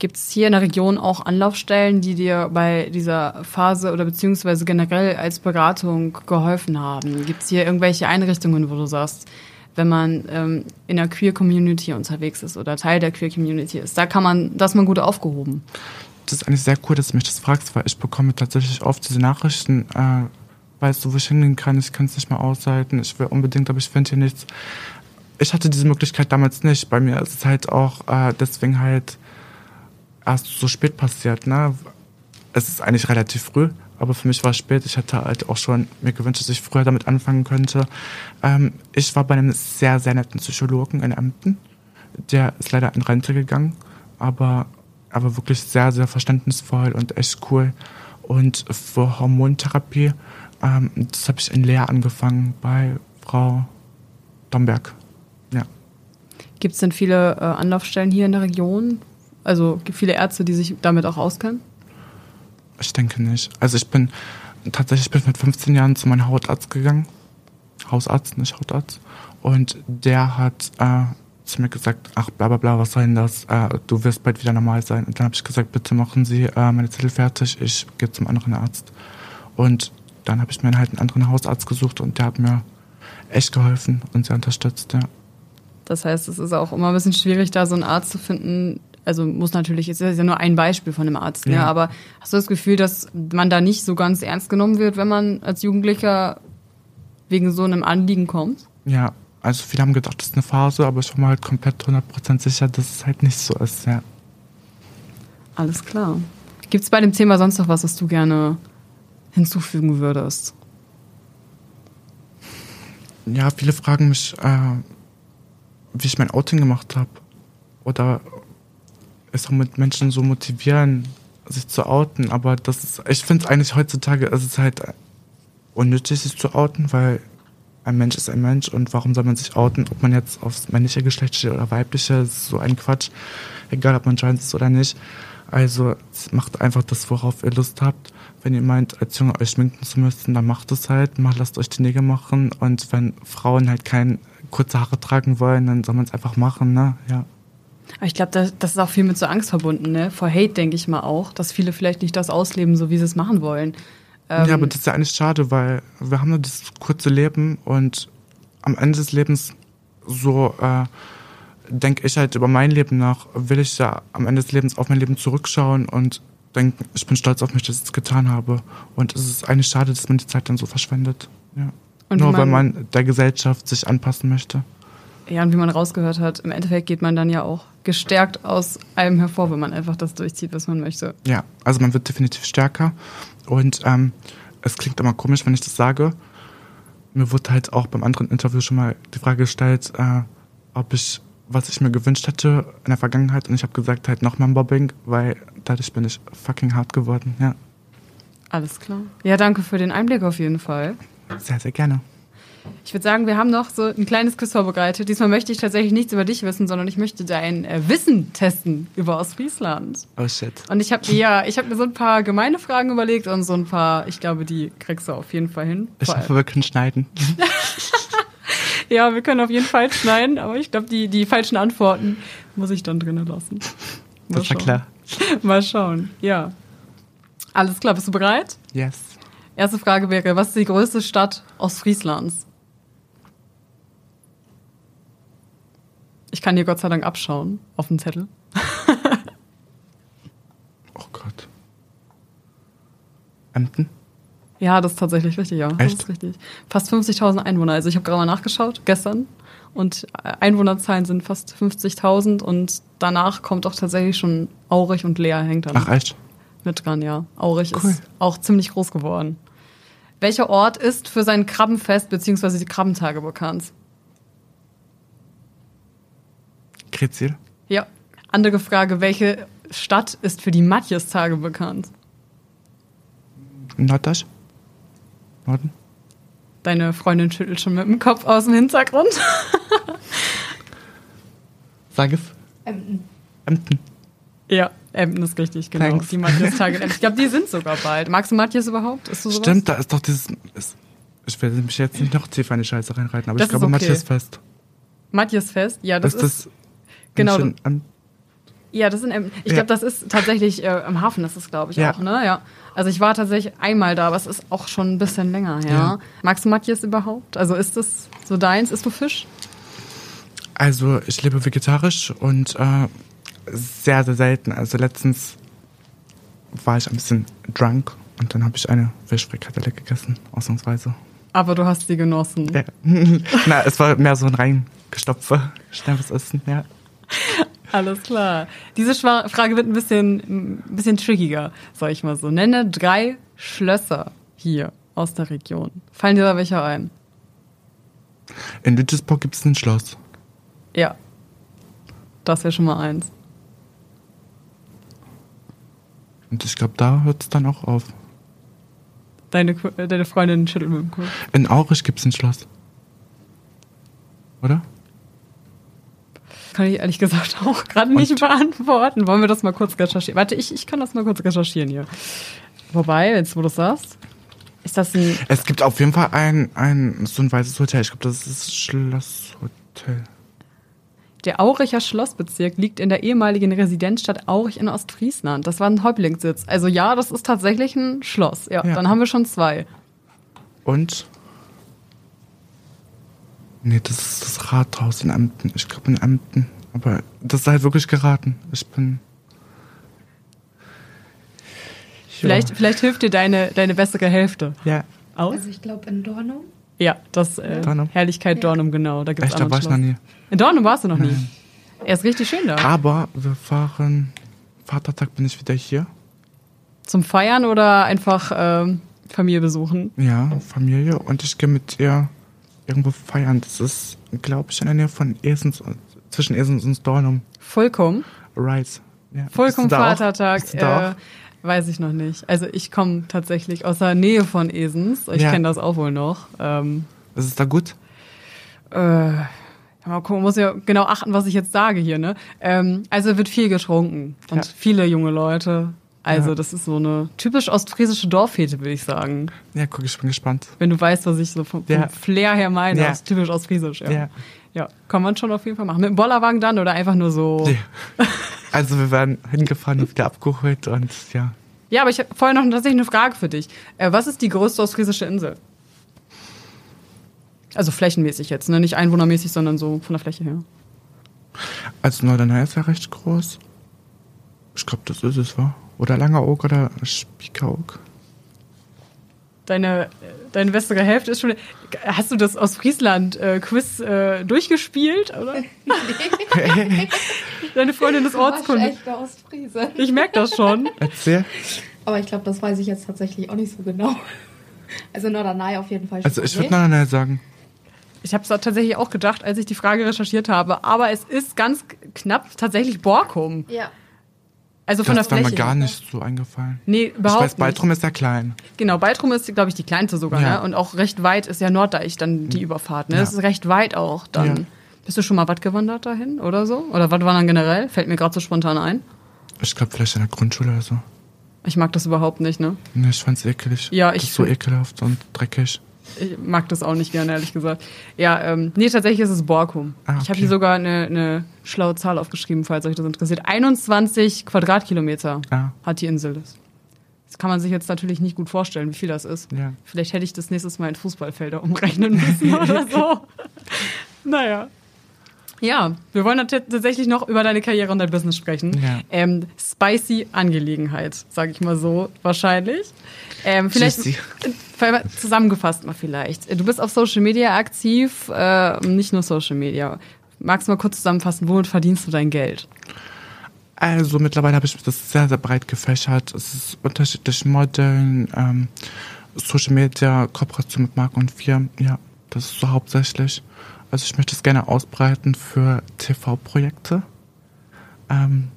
Gibt es hier in der Region auch Anlaufstellen, die dir bei dieser Phase oder beziehungsweise generell als Beratung geholfen haben? Gibt es hier irgendwelche Einrichtungen, wo du sagst, wenn man ähm, in der Queer-Community unterwegs ist oder Teil der Queer-Community ist, da kann man, da ist man gut aufgehoben? Das ist eigentlich sehr cool, dass du mich das fragst, weil ich bekomme tatsächlich oft diese Nachrichten, äh, weißt du, wo ich hingehen kann, ich kann es nicht mehr aushalten, ich will unbedingt, aber ich finde hier nichts. Ich hatte diese Möglichkeit damals nicht. Bei mir ist es halt auch äh, deswegen halt erst so spät passiert. Ne? Es ist eigentlich relativ früh, aber für mich war es spät. Ich hatte halt auch schon mir gewünscht, dass ich früher damit anfangen könnte. Ähm, ich war bei einem sehr, sehr netten Psychologen in Emden. Der ist leider in Rente gegangen, aber, aber wirklich sehr, sehr verständnisvoll und echt cool. Und für Hormontherapie, ähm, das habe ich in Leer angefangen bei Frau Domberg. Ja. Gibt es denn viele äh, Anlaufstellen hier in der Region? Also viele Ärzte, die sich damit auch auskennen? Ich denke nicht. Also ich bin tatsächlich bin mit 15 Jahren zu meinem Hautarzt gegangen. Hausarzt, nicht Hautarzt. Und der hat äh, zu mir gesagt, ach bla bla bla, was soll denn das? Äh, du wirst bald wieder normal sein. Und dann habe ich gesagt, bitte machen Sie äh, meine Zettel fertig, ich gehe zum anderen Arzt. Und dann habe ich mir halt einen anderen Hausarzt gesucht und der hat mir echt geholfen und sehr unterstützt, ja. Das heißt, es ist auch immer ein bisschen schwierig, da so einen Arzt zu finden. Also muss natürlich, es ist ja nur ein Beispiel von einem Arzt, ne? Ja. aber hast du das Gefühl, dass man da nicht so ganz ernst genommen wird, wenn man als Jugendlicher wegen so einem Anliegen kommt? Ja, also viele haben gedacht, das ist eine Phase, aber ich war mir halt komplett 100% sicher, dass es halt nicht so ist, ja. Alles klar. Gibt es bei dem Thema sonst noch was, was du gerne hinzufügen würdest? Ja, viele fragen mich, äh, wie ich mein Outing gemacht habe. Oder es auch mit Menschen so motivieren, sich zu outen. Aber das ist, ich finde es eigentlich heutzutage, ist es halt unnötig, sich zu outen, weil ein Mensch ist ein Mensch und warum soll man sich outen, ob man jetzt aufs männliche Geschlecht steht oder weibliche, ist so ein Quatsch. Egal, ob man trans ist oder nicht. Also macht einfach das, worauf ihr Lust habt. Wenn ihr meint, als Junge euch schminken zu müssen, dann macht es halt. Macht, lasst euch die Nägel machen. Und wenn Frauen halt keine kurze Haare tragen wollen, dann soll man es einfach machen, ne? Ja. Aber ich glaube, das, das ist auch viel mit so Angst verbunden, ne? Vor Hate denke ich mal auch, dass viele vielleicht nicht das ausleben, so wie sie es machen wollen. Ähm, ja, aber das ist ja eigentlich schade, weil wir haben nur dieses kurze Leben und am Ende des Lebens so äh, denke ich halt über mein Leben nach, will ich ja am Ende des Lebens auf mein Leben zurückschauen und denken, ich bin stolz auf mich, dass ich es getan habe. Und es ist eigentlich schade, dass man die Zeit dann so verschwendet. Ja. Nur wie weil man- man der Gesellschaft sich anpassen möchte. Ja, und wie man rausgehört hat, im Endeffekt geht man dann ja auch gestärkt aus allem hervor, wenn man einfach das durchzieht, was man möchte. Ja, also man wird definitiv stärker. Und ähm, es klingt immer komisch, wenn ich das sage. Mir wurde halt auch beim anderen Interview schon mal die Frage gestellt, äh, ob ich, was ich mir gewünscht hätte in der Vergangenheit. Und ich habe gesagt, halt nochmal ein Mobbing, weil dadurch bin ich fucking hart geworden. Ja, Alles klar. Ja, danke für den Einblick auf jeden Fall. sehr, sehr gerne. Ich würde sagen, wir haben noch so ein kleines Quiz vorbereitet. Diesmal möchte ich tatsächlich nichts über dich wissen, sondern ich möchte dein äh, Wissen testen über Ostfriesland. Oh shit. Und ich habe mir, ja, ich habe mir so ein paar gemeine Fragen überlegt und so ein paar, ich glaube, die kriegst du auf jeden Fall hin. Ich hoffe, wir können schneiden. [LAUGHS] Ja, wir können auf jeden Fall schneiden, aber ich glaube, die, die falschen Antworten muss ich dann drinnen lassen. Mal Das war schauen. klar. [LAUGHS] Mal schauen, ja. Alles klar, bist du bereit? Yes. Erste Frage wäre, was ist die größte Stadt Ostfrieslands? Ich kann dir Gott sei Dank abschauen auf dem Zettel. [LAUGHS] Oh Gott. Emden? Ja, das ist tatsächlich richtig, ja. Das Echt? ist richtig. Fast 50.000 Einwohner. Also ich habe gerade mal nachgeschaut, gestern. Und äh, Einwohnerzahlen sind fast 50.000 und danach kommt auch tatsächlich schon Aurich und Lea hängt dann Ach echt? mit dran, ja. Aurich Cool. ist auch ziemlich groß geworden. Welcher Ort ist für sein Krabbenfest bzw. die Krabbentage bekannt? Krezil? Ja. Andere Frage, welche Stadt ist für die Matjestage bekannt? Norddeutsch? Norden? Deine Freundin schüttelt schon mit dem Kopf aus dem Hintergrund. [LAUGHS] Sag es. Ähm, Emden. Ja, Emden ist richtig, genau. Thanks. Die in Emden. Ich glaube, die sind sogar bald. Magst du Matjes überhaupt? Ist? Stimmt, da ist doch dieses. Ist, ich werde mich jetzt nicht noch tiefer in die Scheiße reinreiten, aber Das ich glaube, ist okay. Matthias Fest. Matjesfest? Ja, das ist ist, das. Genau. Ja, das sind. Ich glaube, das ist tatsächlich äh, am Hafen, das ist, glaube ich, Ja. auch, ne? Ja. Also ich war tatsächlich einmal da, aber es ist auch schon ein bisschen länger her. Ja. Magst du Matjes überhaupt? Also ist das so deins? Isst du Fisch? Also, ich lebe vegetarisch und äh, sehr, sehr selten. Also, letztens war ich ein bisschen drunk und dann habe ich eine Fischfrikadelle gegessen, ausnahmsweise. Aber du hast sie genossen. Ja. [LAUGHS] Na, es war mehr so ein reingestopfe, schnelles Essen, ja. [LAUGHS] Alles klar. Diese Frage wird ein bisschen, ein bisschen trickiger, sag ich mal so. Nenne drei Schlösser hier aus der Region. Fallen dir da welche ein? In Lütesburg gibt es ein Schloss. Ja. Das wäre schon mal eins. Und ich glaube, da hört es dann auch auf. Deine, deine Freundin schüttelt mit dem Kopf. In Aurich gibt es ein Schloss. Oder? Kann ich ehrlich gesagt [LAUGHS] auch gerade nicht beantworten. Wollen wir das mal kurz recherchieren? Warte, ich, ich kann das mal kurz recherchieren hier. Wobei, jetzt wo du es sagst, ist das ein. Es gibt auf jeden Fall ein, ein so ein weißes Hotel. Ich glaube, das ist das Schlosshotel. Der Auricher Schlossbezirk liegt in der ehemaligen Residenzstadt Aurich in Ostfriesland. Das war ein Häuptlingssitz. Also ja, das ist tatsächlich ein Schloss. Ja, Ja. dann haben wir schon zwei. Und? Nee, das ist das Rathaus in Emden. Ich glaube in Emden. Aber das ist halt wirklich geraten. Ich bin. Vielleicht, vielleicht hilft dir deine, deine bessere Hälfte Ja. aus. Also ich glaube in Dornum. Ja, das äh, Dornum. Herrlichkeit Ja. Dornum, genau. Da gibt's Echt, da war ich noch nie. In Dornum warst du noch nie. Er ist richtig schön da. Aber wir fahren. Vatertag bin ich wieder hier. Zum Feiern oder einfach ähm, Familie besuchen? Ja, Familie. Und ich gehe mit ihr irgendwo feiern. Das ist, glaube ich, in der Nähe von Esens, zwischen Esens und Dornum. Vollkommen. Right. Ja. Vollkommen? Vatertag. Äh, weiß ich noch nicht. Also ich komme tatsächlich aus der Nähe von Esens. Ich Ja. kenne das auch wohl noch. Ähm? Ist es da gut? äh, mal gucken, muss ja genau achten, was ich jetzt sage hier. Ne? Ähm, also wird viel getrunken und Ja. viele junge Leute. Also Ja. das ist so eine typisch ostfriesische Dorffete, würde ich sagen. Ja, guck, ich bin gespannt. Wenn du weißt, was ich so vom, vom Ja. Flair her meine. Ja. Das ist typisch ostfriesisch. Ja. Ja. ja. kann man schon auf jeden Fall machen. Mit dem Bollerwagen dann oder einfach nur so. Ja. Also wir werden hingefahren und wieder abgeholt und ja. Ja, aber ich habe vorher noch tatsächlich eine Frage für dich. Äh, was ist die größte ostfriesische Insel? Also flächenmäßig jetzt, ne? Nicht einwohnermäßig, sondern so von der Fläche her. Also Norderney ist ja recht groß. Ich glaube, das ist es, wa? Oder Langeoog oder Spiekeroog. Deine, äh, deine bessere Hälfte ist schon. Hast du das aus Friesland äh, Quiz äh, durchgespielt, oder? [LAUGHS] [LAUGHS] Deine Freundin ist Ortskunde. Ich merke das schon. Erzähl. Aber ich glaube, das weiß ich jetzt tatsächlich auch nicht so genau. Also Norderney auf jeden Fall. Also ich würde Norderney sagen. Ich habe es tatsächlich auch gedacht, als ich die Frage recherchiert habe. Aber es ist ganz knapp tatsächlich Borkum. Ja. Also von Das der war mir Fläche. gar her. nicht so eingefallen. Nee, Ich überhaupt weiß, nicht. Baltrum ist ja klein. Genau, Baltrum ist, glaube ich, die kleinste sogar, Ja. ne? Und auch recht weit ist ja Norddeich dann die Überfahrt, ne? Ja. Das ist recht weit auch dann. Ja. Bist du schon mal Watt gewandert dahin oder so? Oder Watt wandern generell? Fällt mir gerade so spontan ein. Ich glaube vielleicht in der Grundschule oder so. Ich mag das überhaupt nicht, ne? Nee, ich fand's ekelig. Ja, Das ich ist so ekelhaft und dreckig. Ich mag das auch nicht gerne, ehrlich gesagt. Ja, ähm, nee, tatsächlich ist es Borkum. Ah, Ich habe okay. hier sogar eine, eine schlaue Zahl aufgeschrieben, falls euch das interessiert. 21 Quadratkilometer Ja. hat die Insel das. Das kann man sich jetzt natürlich nicht gut vorstellen, wie viel das ist. Ja. Vielleicht hätte ich das nächstes Mal in Fußballfelder umrechnen müssen oder [LAUGHS] so. naja. Ja, wir wollen tat- tatsächlich noch über deine Karriere und dein Business sprechen. Ja. Ähm, spicy Angelegenheit, sage ich mal so, wahrscheinlich. Ähm, vielleicht äh, zusammengefasst mal vielleicht. Du bist auf Social Media aktiv, äh, nicht nur Social Media. Magst du mal kurz zusammenfassen, womit verdienst du dein Geld? Also mittlerweile habe ich das sehr, sehr breit gefächert. Es ist unterschiedlich Modeln, ähm, Social Media, Kooperation mit Marken und Firmen. Ja, das ist so hauptsächlich. Also ich möchte es gerne ausbreiten für TV-Projekte. Ähm,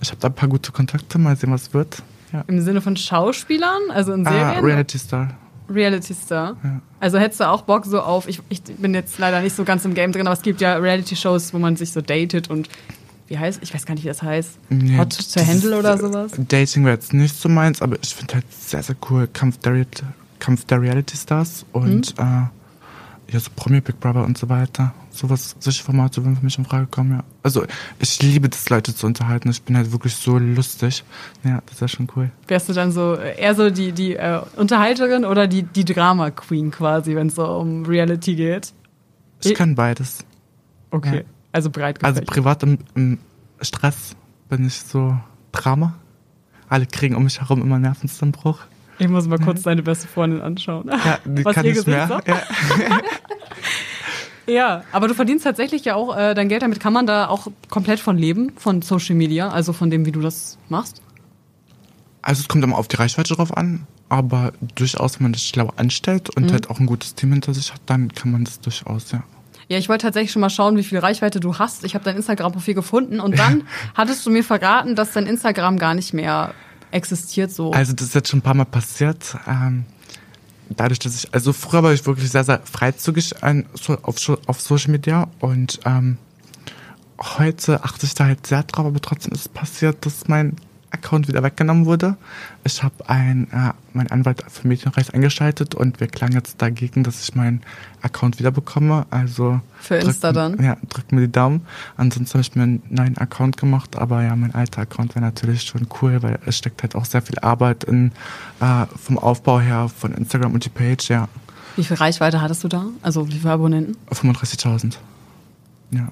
ich habe da ein paar gute Kontakte, mal sehen, was wird. Ja. Im Sinne von Schauspielern, also in Ah, Serien? Reality Star. Reality Star. Ja. Also hättest du auch Bock so auf, ich, ich bin jetzt leider nicht so ganz im Game drin, aber es gibt ja Reality-Shows, wo man sich so datet und wie heißt, ich weiß gar nicht, wie das heißt. Nee, Hot to Handle oder sowas. Dating wäre jetzt nicht so meins, aber ich finde halt sehr, sehr cool Kampf der, Kampf der Reality Stars und Mhm. äh, ja, so Promi Big Brother und so weiter. Sowas, solche Formate würden für mich in Frage kommen, ja. Also ich liebe das, Leute zu unterhalten. Ich bin halt wirklich so lustig. Ja, das wäre schon cool. Wärst du dann so äh, eher so die, die äh, Unterhalterin oder die, die Drama Queen quasi, wenn es so um Reality geht? Ich Ich- kann beides. Okay. Ja. Also breit Also gefächert. privat im, im Stress bin ich so Drama. Alle kriegen um mich herum immer Nervenzusammenbruch. Ich muss mal kurz deine beste Freundin anschauen. Ja, die [LAUGHS] Was kann Gesicht mehr. Ja. [LAUGHS] Ja, aber du verdienst tatsächlich ja auch äh, dein Geld damit. Kann man da auch komplett von leben, von Social Media, also von dem, wie du das machst? Also es kommt immer auf die Reichweite drauf an, aber durchaus, wenn man das schlau anstellt und Mhm. halt auch ein gutes Team hinter sich hat, dann kann man das durchaus, ja. Ja, ich wollte tatsächlich schon mal schauen, wie viel Reichweite du hast. Ich habe dein Instagram-Profil gefunden und dann [LAUGHS] hattest du mir verraten, dass dein Instagram gar nicht mehr existiert so. Also das ist jetzt schon ein paar Mal passiert. Ähm, dadurch, dass ich, also früher war ich wirklich sehr, sehr freizügig an, so, auf, auf Social Media und ähm, heute achte ich da halt sehr drauf, aber trotzdem ist es passiert, dass mein Account wieder weggenommen wurde. Ich habe ein, äh, mein Anwalt für Medienrecht eingeschaltet und wir klagen jetzt dagegen, dass ich meinen Account wieder bekomme. Also Für Insta drückt- dann? Ja, drückt mir die Daumen. Ansonsten habe ich mir einen neuen Account gemacht, aber ja, mein alter Account wäre natürlich schon cool, weil es steckt halt auch sehr viel Arbeit in äh, vom Aufbau her von Instagram und die Page, ja. wie viel Reichweite hattest du da? Also wie viele Abonnenten? 35.000. Ja.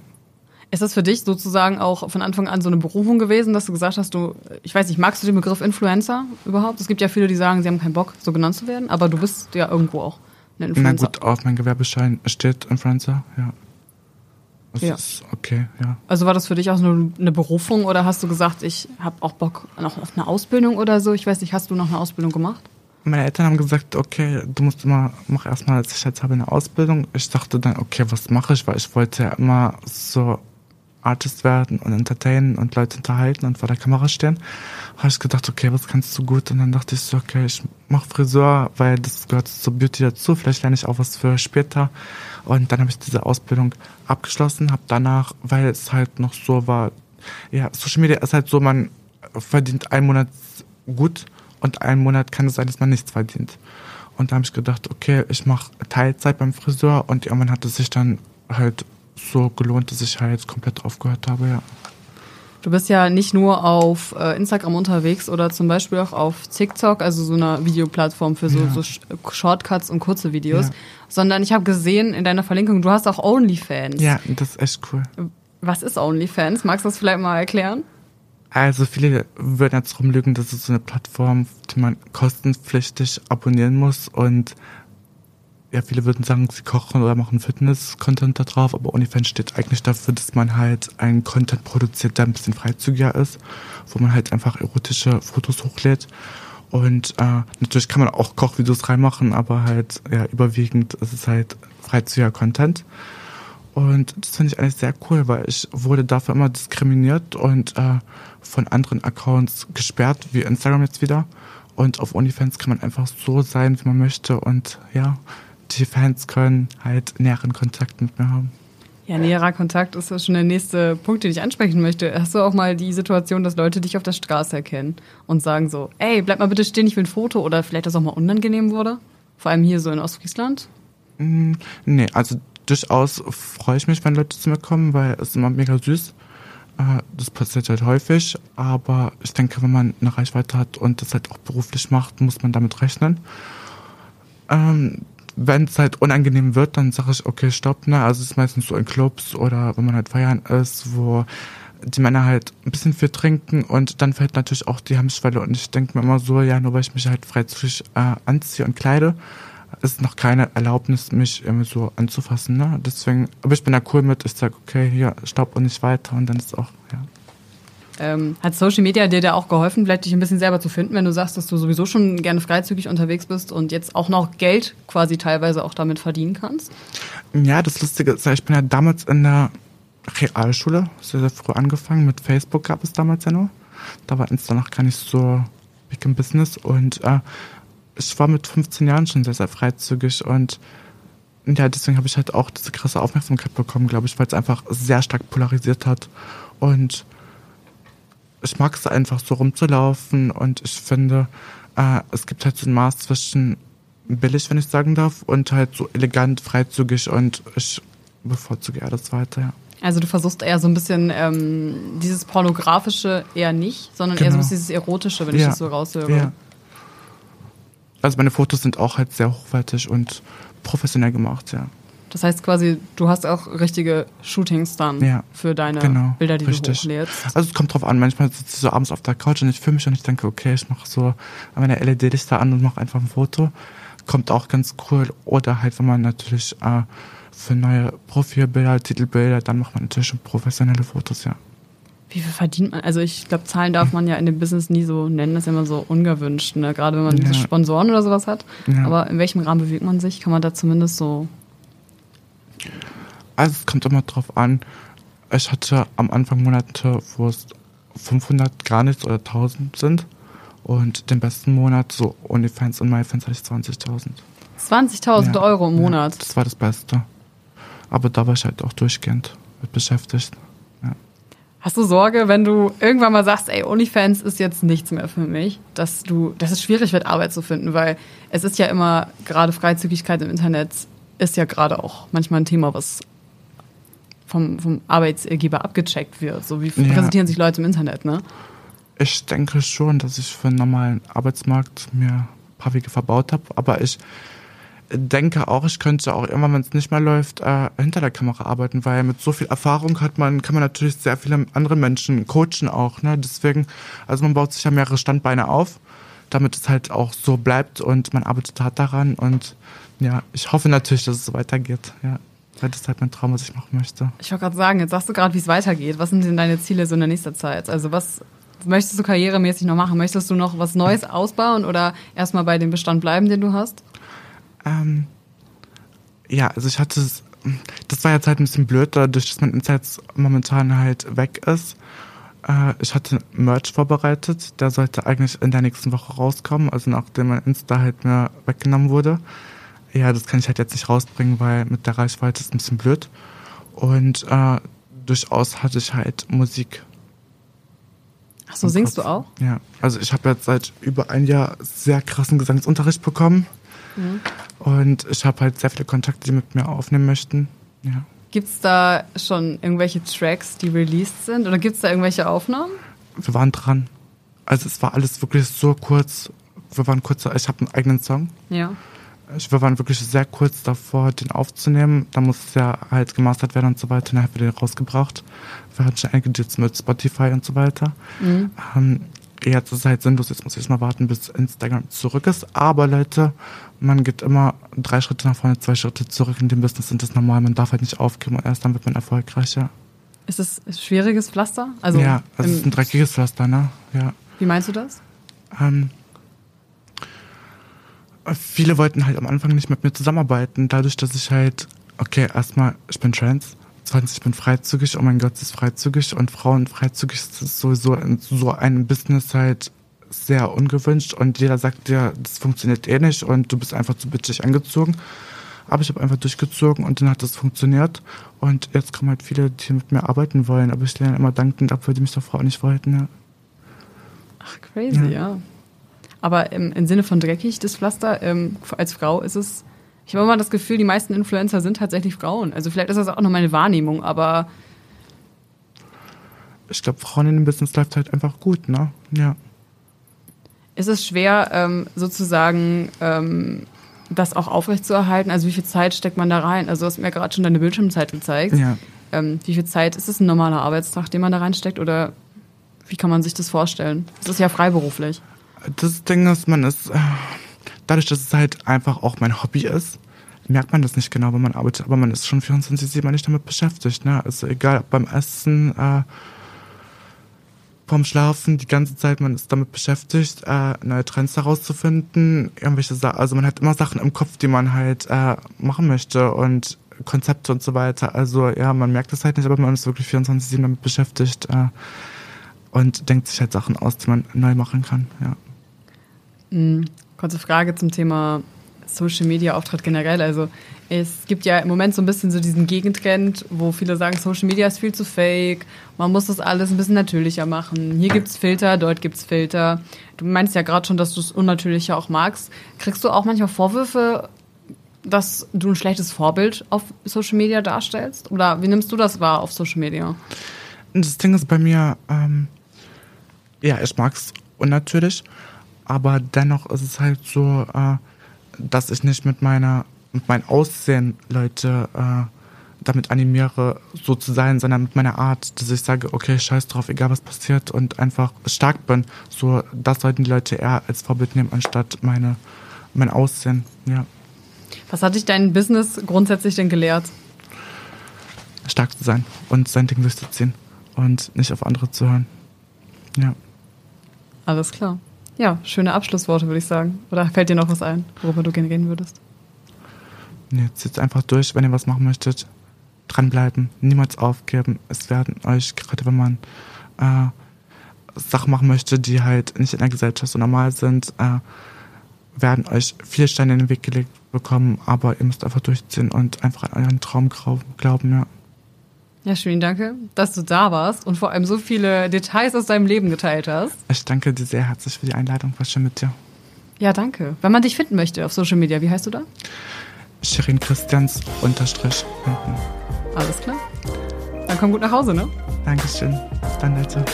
Ist das für dich sozusagen auch von Anfang an so eine Berufung gewesen, dass du gesagt hast, du, ich weiß nicht, magst du den Begriff Influencer überhaupt? Es gibt ja viele, die sagen, sie haben keinen Bock, so genannt zu werden, aber du bist ja irgendwo auch ein Na Influencer. gut, auf meinem Gewerbeschein steht Influencer, ja. Das Ja. ist okay, ja. Also war das für dich auch nur eine Berufung oder hast du gesagt, ich habe auch Bock noch auf eine Ausbildung oder so? Ich weiß nicht, hast du noch eine Ausbildung gemacht? Meine Eltern haben gesagt, okay, du musst immer, mach erstmal sicherheitshalber eine Ausbildung. Ich dachte dann, okay, was mache ich? Weil ich wollte ja immer so Artist werden und entertainen und Leute unterhalten und vor der Kamera stehen. Habe ich gedacht, okay, was kannst du gut? Und dann dachte ich so, okay, ich mach Friseur, weil das gehört zur Beauty dazu. Vielleicht lerne ich auch was für später. Und dann habe ich diese Ausbildung abgeschlossen, habe danach, weil es halt noch so war, ja, Social Media ist halt so, man verdient einen Monat gut und einen Monat kann es sein, dass man nichts verdient. Und da habe ich gedacht, okay, ich mache Teilzeit beim Friseur und irgendwann hat es sich dann halt so gelohnt, dass ich halt komplett aufgehört habe, ja. Du bist ja nicht nur auf äh, Instagram unterwegs oder zum Beispiel auch auf TikTok, also so einer Videoplattform für so, Ja. so Sh- Shortcuts und kurze Videos, Ja. sondern ich habe gesehen in deiner Verlinkung, du hast auch OnlyFans. Ja, das ist echt cool. Was ist OnlyFans? Magst du das vielleicht mal erklären? Also viele würden jetzt rumlügen, das ist so eine Plattform, die man kostenpflichtig abonnieren muss und ja, viele würden sagen, sie kochen oder machen Fitness-Content da drauf, aber OnlyFans steht eigentlich dafür, dass man halt einen Content produziert, der ein bisschen freizügiger ist, wo man halt einfach erotische Fotos hochlädt. Und äh, natürlich kann man auch Kochvideos reinmachen, aber halt ja, überwiegend ist es halt freizügiger Content. Und das finde ich eigentlich sehr cool, weil ich wurde dafür immer diskriminiert und äh, von anderen Accounts gesperrt, wie Instagram jetzt wieder. Und auf OnlyFans kann man einfach so sein, wie man möchte. Und ja, die Fans können halt näheren Kontakt mit mir haben. Ja, näherer Kontakt ist ja schon der nächste Punkt, den ich ansprechen möchte. Hast du auch mal die Situation, dass Leute dich auf der Straße erkennen und sagen so, ey, bleib mal bitte stehen, ich will ein Foto oder vielleicht das auch mal unangenehm wurde? Vor allem hier so in Ostfriesland? Mm, Nee, also durchaus freue ich mich, wenn Leute zu mir kommen, weil es ist immer mega süß. Äh, Das passiert halt häufig, aber ich denke, wenn man eine Reichweite hat und das halt auch beruflich macht, muss man damit rechnen. Ähm, wenn es halt unangenehm wird, dann sage ich, okay, stopp, ne? Also es ist meistens so in Clubs oder wenn man halt feiern ist, wo die Männer halt ein bisschen viel trinken und dann fällt natürlich auch die Hemmschwelle und ich denke mir immer so, ja, nur weil ich mich halt freizügig äh, anziehe und kleide, ist noch keine Erlaubnis, mich irgendwie so anzufassen, ne? Deswegen, aber ich bin da cool mit, ich sag, okay, hier, stopp und nicht weiter und dann ist auch, ja. Ähm, hat Social Media dir da auch geholfen, vielleicht dich ein bisschen selber zu finden, wenn du sagst, dass du sowieso schon gerne freizügig unterwegs bist und jetzt auch noch Geld quasi teilweise auch damit verdienen kannst? Ja, das Lustige ist, ich bin ja damals in der Realschule, sehr, sehr früh angefangen. Mit Facebook gab es damals ja nur. Da war Insta noch gar nicht so big im Business. Und äh, ich war mit 15 Jahren schon sehr, sehr freizügig. Und ja, deswegen habe ich halt auch diese krasse Aufmerksamkeit bekommen, glaube ich, weil es einfach sehr stark polarisiert hat. Und ich mag es einfach so rumzulaufen. Und ich finde, äh, es gibt halt so ein Maß zwischen billig, wenn ich sagen darf, und halt so elegant, freizügig und ich bevorzuge eher das weiter, ja. Also du versuchst eher so ein bisschen ähm, dieses pornografische eher nicht, sondern eher so ein Genau. bisschen dieses erotische, wenn ich Ja. das so raushöre. Ja. Also meine Fotos sind auch halt sehr hochwertig und professionell gemacht, ja. Das heißt quasi, du hast auch richtige Shootings dann Ja, für deine genau, Bilder, die richtig. du hochlädst. Also es kommt drauf an, manchmal sitze ich so abends auf der Couch und ich filme mich und ich denke, okay, ich mache so meine LED-Lichter an und mache einfach ein Foto. Kommt auch ganz cool. Oder halt, wenn man natürlich äh, für neue Profilbilder, Titelbilder, dann macht man natürlich schon professionelle Fotos, ja. Wie viel verdient man? Also ich glaube, Zahlen darf man ja in dem Business nie so nennen, das ist ja immer so ungewünscht, ne? gerade wenn man Ja. Sponsoren oder sowas hat. Ja. Aber in welchem Rahmen bewegt man sich? Kann man da zumindest so... Also es kommt immer drauf an. Ich hatte am Anfang Monate, wo es 500 gar nichts oder 1000 sind. Und den besten Monat, so OnlyFans und MyFans, hatte ich 20.000. 20.000 Ja. Euro im Ja, Monat. das war das Beste. Aber da war ich halt auch durchgehend mit beschäftigt. Ja. Hast du Sorge, wenn du irgendwann mal sagst, ey, OnlyFans ist jetzt nichts mehr für mich, dass du, dass es schwierig wird, Arbeit zu finden, weil es ist ja immer, gerade Freizügigkeit im Internet ist ja gerade auch manchmal ein Thema, was vom, vom Arbeitsgeber abgecheckt wird. So wie Ja. präsentieren sich Leute im Internet, ne? Ich denke schon, dass ich für einen normalen Arbeitsmarkt mir ein paar Wege verbaut habe. Aber ich denke auch, ich könnte auch irgendwann, wenn es nicht mehr läuft, äh, hinter der Kamera arbeiten, weil mit so viel Erfahrung hat man, kann man natürlich sehr viele andere Menschen coachen auch. Ne? Deswegen, also man baut sich ja mehrere Standbeine auf, damit es halt auch so bleibt und man arbeitet hart daran. Und ja, ich hoffe natürlich, dass es so weitergeht. Ja, weil das ist halt mein Traum, was ich machen möchte. Ich wollte gerade sagen, jetzt sagst du gerade, wie es weitergeht. Was sind denn deine Ziele so in der nächsten Zeit? Also was möchtest du karrieremäßig noch machen? Möchtest du noch was Neues ausbauen oder erstmal bei dem Bestand bleiben, den du hast? Ähm, ja, also ich hatte es, das war jetzt halt ein bisschen blöd, dadurch, dass mein Insights momentan halt weg ist. Äh, ich hatte Merch vorbereitet, der sollte eigentlich in der nächsten Woche rauskommen, also nachdem mein Insta halt mir weggenommen wurde. Ja, das kann ich halt jetzt nicht rausbringen, weil mit der Reichweite ist ein bisschen blöd. Und äh, durchaus hatte ich halt Musik. Ach so, singst Kopf. du auch? Ja, also ich habe jetzt seit über ein Jahr sehr krassen Gesangsunterricht bekommen. Mhm. Und ich habe halt sehr viele Kontakte, die mit mir aufnehmen möchten. Ja. Gibt es da schon irgendwelche Tracks, die released sind? Oder gibt es da irgendwelche Aufnahmen? Wir waren dran. Also es war alles wirklich so kurz. Wir waren kurz, ich habe einen eigenen Song. Ja. Ich, wir waren wirklich sehr kurz davor, den aufzunehmen. Da muss es ja halt gemastert werden und so weiter. Dann haben wir den rausgebracht. Wir hatten schon einige Deals mit Spotify und so weiter. Mhm. Ähm, jetzt ist es halt sinnlos. Jetzt muss ich mal warten, bis Instagram zurück ist. Aber Leute, man geht immer drei Schritte nach vorne, zwei Schritte zurück in dem Business und das ist normal. Man darf halt nicht aufgeben und erst dann wird man erfolgreicher. Ist es ein schwieriges Pflaster? Also, ja, also es ist ein dreckiges Pflaster, ne? Ja. wie meinst du das? Ähm, viele wollten halt am Anfang nicht mit mir zusammenarbeiten, dadurch, dass ich halt, okay, erstmal, ich bin trans, zweitens, ich bin freizügig, oh mein Gott, ist freizügig und Frauen freizügig ist sowieso in so einem Business halt sehr ungewünscht und jeder sagt dir, das funktioniert eh nicht und du bist einfach zu bitchig angezogen. Aber ich habe einfach durchgezogen und dann hat das funktioniert. Und jetzt kommen halt viele, die mit mir arbeiten wollen. Aber ich lerne immer dankend ab, weil die mich davor auch nicht wollten. Ja. Ach, crazy, ja. Ja. Aber im, im Sinne von dreckig, das Pflaster, ähm, als Frau ist es. Ich habe immer das Gefühl, die meisten Influencer sind tatsächlich Frauen. Also vielleicht ist das auch nur meine Wahrnehmung, aber Ich glaube, Frauen in dem Business läuft halt einfach gut, ne? Ja. ist es schwer, ähm, sozusagen ähm, das auch aufrechtzuerhalten? Also wie viel Zeit steckt man da rein? Also du hast mir gerade schon deine Bildschirmzeit gezeigt. Ja. Ähm, wie viel Zeit ist es ein normaler Arbeitstag, den man da reinsteckt? Oder wie kann man sich das vorstellen? Es ist ja freiberuflich. Das Ding ist, man ist, äh, dadurch, dass es halt einfach auch mein Hobby ist, merkt man das nicht genau, wenn man arbeitet, aber man ist schon 24-7 nicht damit beschäftigt, ne? Also egal, ob beim Essen, äh, vom Schlafen, die ganze Zeit, man ist damit beschäftigt, äh, neue Trends herauszufinden, irgendwelche Sachen, also man hat immer Sachen im Kopf, die man halt äh, machen möchte und Konzepte und so weiter. Also ja, man merkt das halt nicht, aber man ist wirklich 24-7 damit beschäftigt äh, und denkt sich halt Sachen aus, die man neu machen kann, ja. Mhm. Kurze Frage zum Thema Social Media Auftritt generell. Also es gibt ja im Moment so ein bisschen so diesen Gegentrend, wo viele sagen, Social Media ist viel zu fake, man muss das alles ein bisschen natürlicher machen. Hier gibt's Filter, dort gibt's Filter. Du meinst ja gerade schon, dass du es unnatürlicher auch magst. Kriegst du auch manchmal Vorwürfe, dass du ein schlechtes Vorbild auf Social Media darstellst? Oder wie nimmst du das wahr auf Social Media? Das Ding ist bei mir, ähm, ja, ich mag's unnatürlich, aber dennoch ist es halt so, äh, dass ich nicht mit meiner, mit meinem Aussehen Leute äh, damit animiere, so zu sein, sondern mit meiner Art, dass ich sage, okay, scheiß drauf, egal was passiert und einfach stark bin. So, das sollten die Leute eher als Vorbild nehmen, anstatt meine, mein Aussehen, ja. Was hat dich dein Business grundsätzlich denn gelehrt? stark zu sein und sein Ding durchzuziehen und nicht auf andere zu hören. Ja. Alles klar. Ja, schöne Abschlussworte, würde ich sagen. Oder fällt dir noch was ein, worüber du gerne reden würdest? Nee, zieht einfach durch, wenn ihr was machen möchtet. Dranbleiben, niemals aufgeben. Es werden euch, gerade wenn man äh, Sachen machen möchte, die halt nicht in der Gesellschaft so normal sind, äh, werden euch viele Steine in den Weg gelegt bekommen, aber ihr müsst einfach durchziehen und einfach an euren Traum glauben, ja. Ja, schön, danke, dass du da warst und vor allem so viele Details aus deinem Leben geteilt hast. Ich danke dir sehr herzlich für die Einladung. War schön mit dir. Ja, danke. Wenn man dich finden möchte auf Social Media, wie heißt du da? Shirin Christians unterstrich hinten. Alles klar. Dann komm gut nach Hause, ne? Dankeschön. Bis dann, Leute.